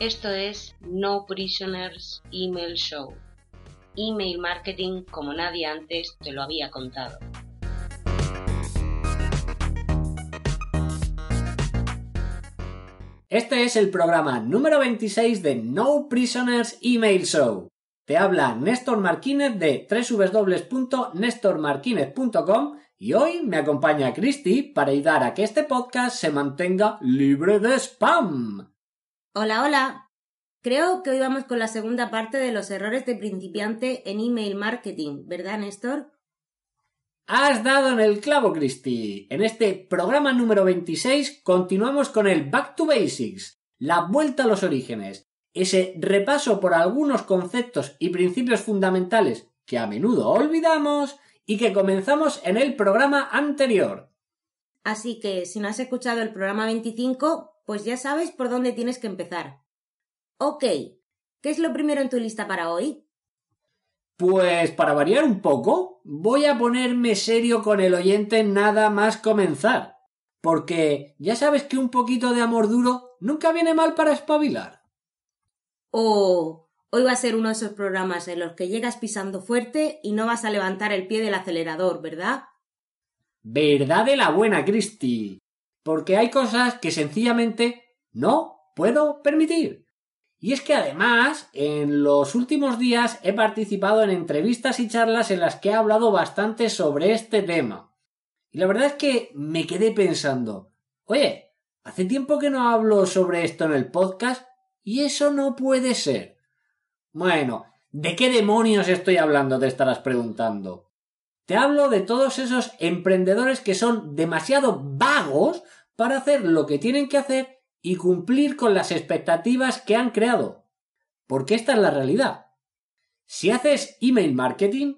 Esto es No Prisoners Email Show. Email marketing como nadie antes te lo había contado. Este es el programa número 26 de No Prisoners Email Show. Te habla Néstor Marquínez de www.nestormarquinez.com y hoy me acompaña Cristi para ayudar a que este podcast se mantenga libre de spam. Hola, hola. Creo que hoy vamos con la segunda parte de los errores de principiante en email marketing, ¿verdad, Néstor? Has dado en el clavo, Cristi. En este programa número 26 continuamos con el Back to Basics, la vuelta a los orígenes, ese repaso por algunos conceptos y principios fundamentales que a menudo olvidamos y que comenzamos en el programa anterior. Así que si no has escuchado el programa 25, pues ya sabes por dónde tienes que empezar. Ok, ¿qué es lo primero en tu lista para hoy? Pues para variar un poco, voy a ponerme serio con el oyente nada más comenzar. Porque ya sabes que un poquito de amor duro nunca viene mal para espabilar. Oh, hoy va a ser uno de esos programas en los que llegas pisando fuerte y no vas a levantar el pie del acelerador, ¿verdad? Verdad de la buena, Cristi. Porque hay cosas que sencillamente no puedo permitir. Y es que además, en los últimos días he participado en entrevistas y charlas en las que he hablado bastante sobre este tema. Y la verdad es que me quedé pensando, oye, hace tiempo que no hablo sobre esto en el podcast y eso no puede ser. Bueno, ¿de qué demonios estoy hablando? te estarás preguntando. Te hablo de todos esos emprendedores que son demasiado vagos para hacer lo que tienen que hacer y cumplir con las expectativas que han creado. Porque esta es la realidad. Si haces email marketing,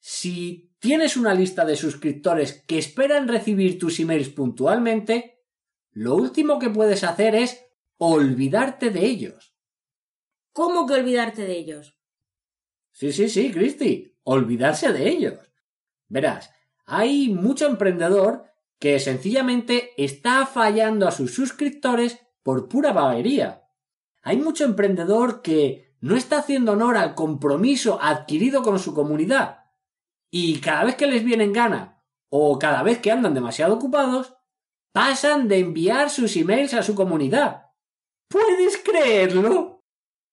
si tienes una lista de suscriptores que esperan recibir tus emails puntualmente, lo último que puedes hacer es olvidarte de ellos. ¿Cómo que olvidarte de ellos? Sí, sí, sí, Cristi, olvidarse de ellos. Verás, hay mucho emprendedor que sencillamente está fallando a sus suscriptores por pura vaguería. Hay mucho emprendedor que no está haciendo honor al compromiso adquirido con su comunidad y cada vez que les viene en gana o cada vez que andan demasiado ocupados, pasan de enviar sus emails a su comunidad. ¿Puedes creerlo?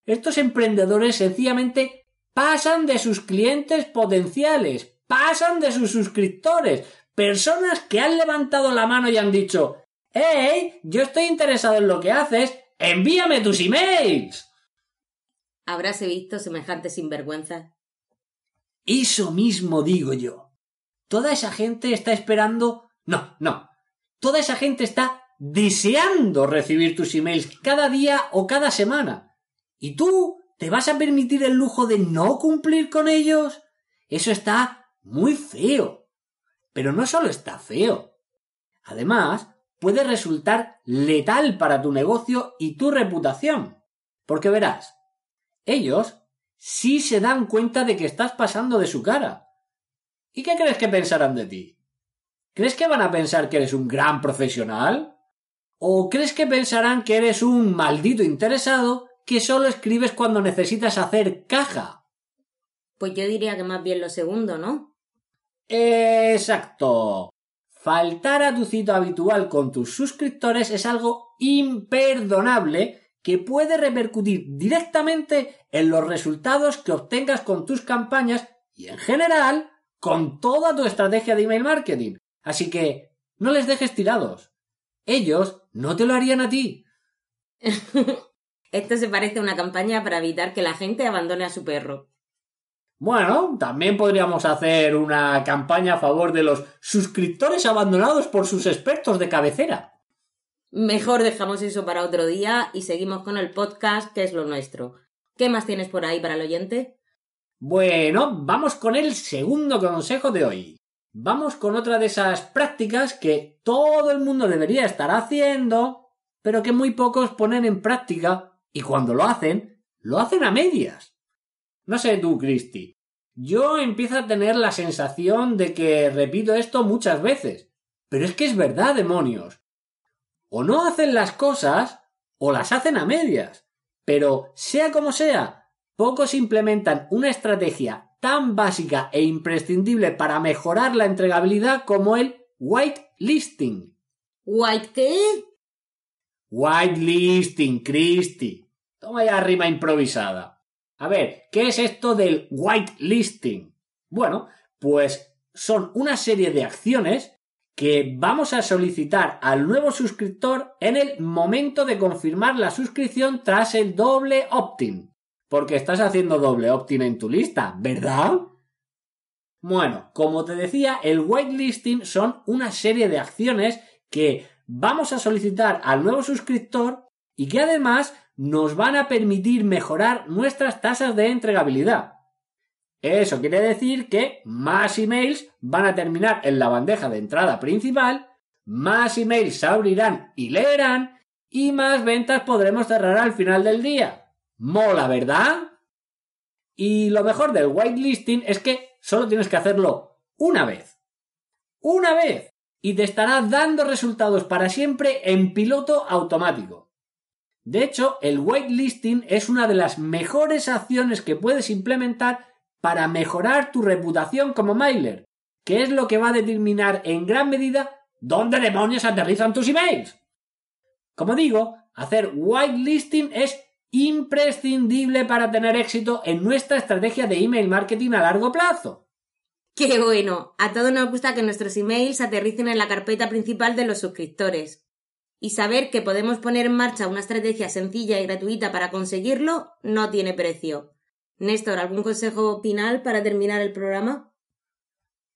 Estos emprendedores sencillamente pasan de sus clientes potenciales, pasan de sus suscriptores, personas que han levantado la mano y han dicho ¡Hey! Yo estoy interesado en lo que haces. ¡Envíame tus emails! ¿Habráse visto semejante sinvergüenza? Eso mismo digo yo. Toda esa gente está esperando. No, no. Toda esa gente está deseando recibir tus emails cada día o cada semana. ¿Y tú te vas a permitir el lujo de no cumplir con ellos? Eso está muy feo. Pero no solo está feo. Además, puede resultar letal para tu negocio y tu reputación. Porque verás, ellos sí se dan cuenta de que estás pasando de su cara. ¿Y qué crees que pensarán de ti? ¿Crees que van a pensar que eres un gran profesional? ¿O crees que pensarán que eres un maldito interesado que solo escribes cuando necesitas hacer caja? Pues yo diría que más bien lo segundo, ¿no? Exacto. Faltar a tu cita habitual con tus suscriptores es algo imperdonable que puede repercutir directamente en los resultados que obtengas con tus campañas y en general con toda tu estrategia de email marketing. Así que no les dejes tirados. Ellos no te lo harían a ti. Esto se parece a una campaña para evitar que la gente abandone a su perro. Bueno, también podríamos hacer una campaña a favor de los suscriptores abandonados por sus expertos de cabecera. Mejor dejamos eso para otro día y seguimos con el podcast, que es lo nuestro. ¿Qué más tienes por ahí para el oyente? Bueno, vamos con el segundo consejo de hoy. Vamos con otra de esas prácticas que todo el mundo debería estar haciendo, pero que muy pocos ponen en práctica y cuando lo hacen, lo hacen a medias. No sé tú, Cristi. Yo empiezo a tener la sensación de que repito esto muchas veces. Pero es que es verdad, demonios. O no hacen las cosas o las hacen a medias. Pero sea como sea, pocos implementan una estrategia tan básica e imprescindible para mejorar la entregabilidad como el whitelisting. ¿White qué? Whitelisting, Christy. Toma ya rima improvisada. A ver, ¿qué es esto del whitelisting? Bueno, pues son una serie de acciones que vamos a solicitar al nuevo suscriptor en el momento de confirmar la suscripción tras el doble opt-in. Porque estás haciendo doble opt-in en tu lista, ¿verdad? Bueno, como te decía, el whitelisting son una serie de acciones que vamos a solicitar al nuevo suscriptor y que además nos van a permitir mejorar nuestras tasas de entregabilidad. Eso quiere decir que más emails van a terminar en la bandeja de entrada principal, más emails se abrirán y leerán, y más ventas podremos cerrar al final del día. Mola, ¿verdad? Y lo mejor del whitelisting es que solo tienes que hacerlo una vez. Una vez. Y te estará dando resultados para siempre en piloto automático. De hecho, el whitelisting es una de las mejores acciones que puedes implementar para mejorar tu reputación como mailer, que es lo que va a determinar en gran medida dónde demonios aterrizan tus emails. Como digo, hacer whitelisting es imprescindible para tener éxito en nuestra estrategia de email marketing a largo plazo. ¡Qué bueno! A todos nos gusta que nuestros emails aterricen en la carpeta principal de los suscriptores. Y saber que podemos poner en marcha una estrategia sencilla y gratuita para conseguirlo no tiene precio. Néstor, ¿algún consejo final para terminar el programa?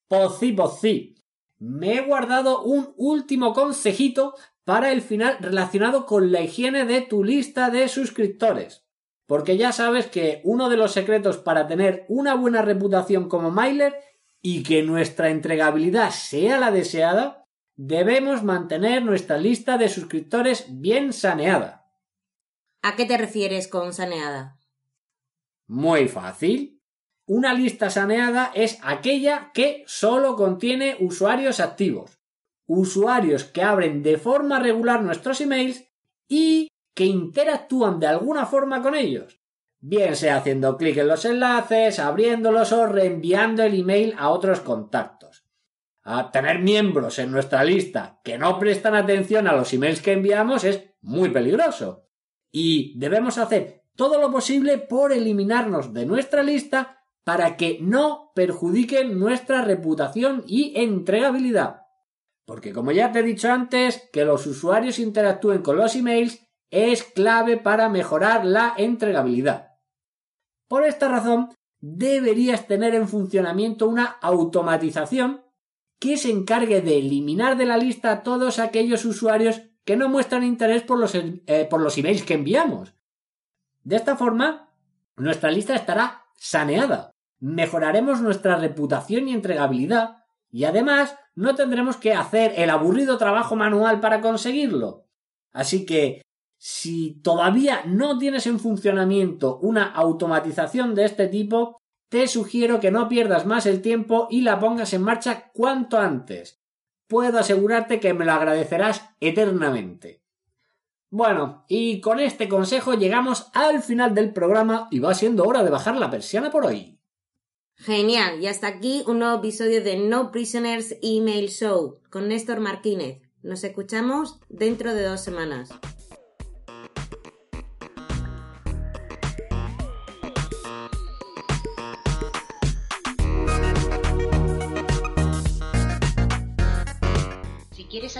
Pues pues sí. Me he guardado un último consejito para el final relacionado con la higiene de tu lista de suscriptores. Porque ya sabes que uno de los secretos para tener una buena reputación como mailer y que nuestra entregabilidad sea la deseada, debemos mantener nuestra lista de suscriptores bien saneada. ¿A qué te refieres con saneada? Muy fácil. Una lista saneada es aquella que solo contiene usuarios activos, usuarios que abren de forma regular nuestros emails y que interactúan de alguna forma con ellos, bien sea haciendo clic en los enlaces, abriéndolos o reenviando el email a otros contactos. A tener miembros en nuestra lista que no prestan atención a los emails que enviamos es muy peligroso. Y debemos hacer todo lo posible por eliminarnos de nuestra lista para que no perjudiquen nuestra reputación y entregabilidad. Porque como ya te he dicho antes, que los usuarios interactúen con los emails es clave para mejorar la entregabilidad. Por esta razón, deberías tener en funcionamiento una automatización que se encargue de eliminar de la lista a todos aquellos usuarios que no muestran interés por los, eh, por los emails que enviamos de esta forma, nuestra lista estará saneada, mejoraremos nuestra reputación y entregabilidad, y además no tendremos que hacer el aburrido trabajo manual para conseguirlo. Así que, si todavía no tienes en funcionamiento una automatización de este tipo, te sugiero que no pierdas más el tiempo y la pongas en marcha cuanto antes. Puedo asegurarte que me lo agradecerás eternamente. Bueno, y con este consejo llegamos al final del programa y va siendo hora de bajar la persiana por hoy. Genial, y hasta aquí un nuevo episodio de No Prisoners Email Show con Néstor Martínez. Nos escuchamos dentro de dos semanas.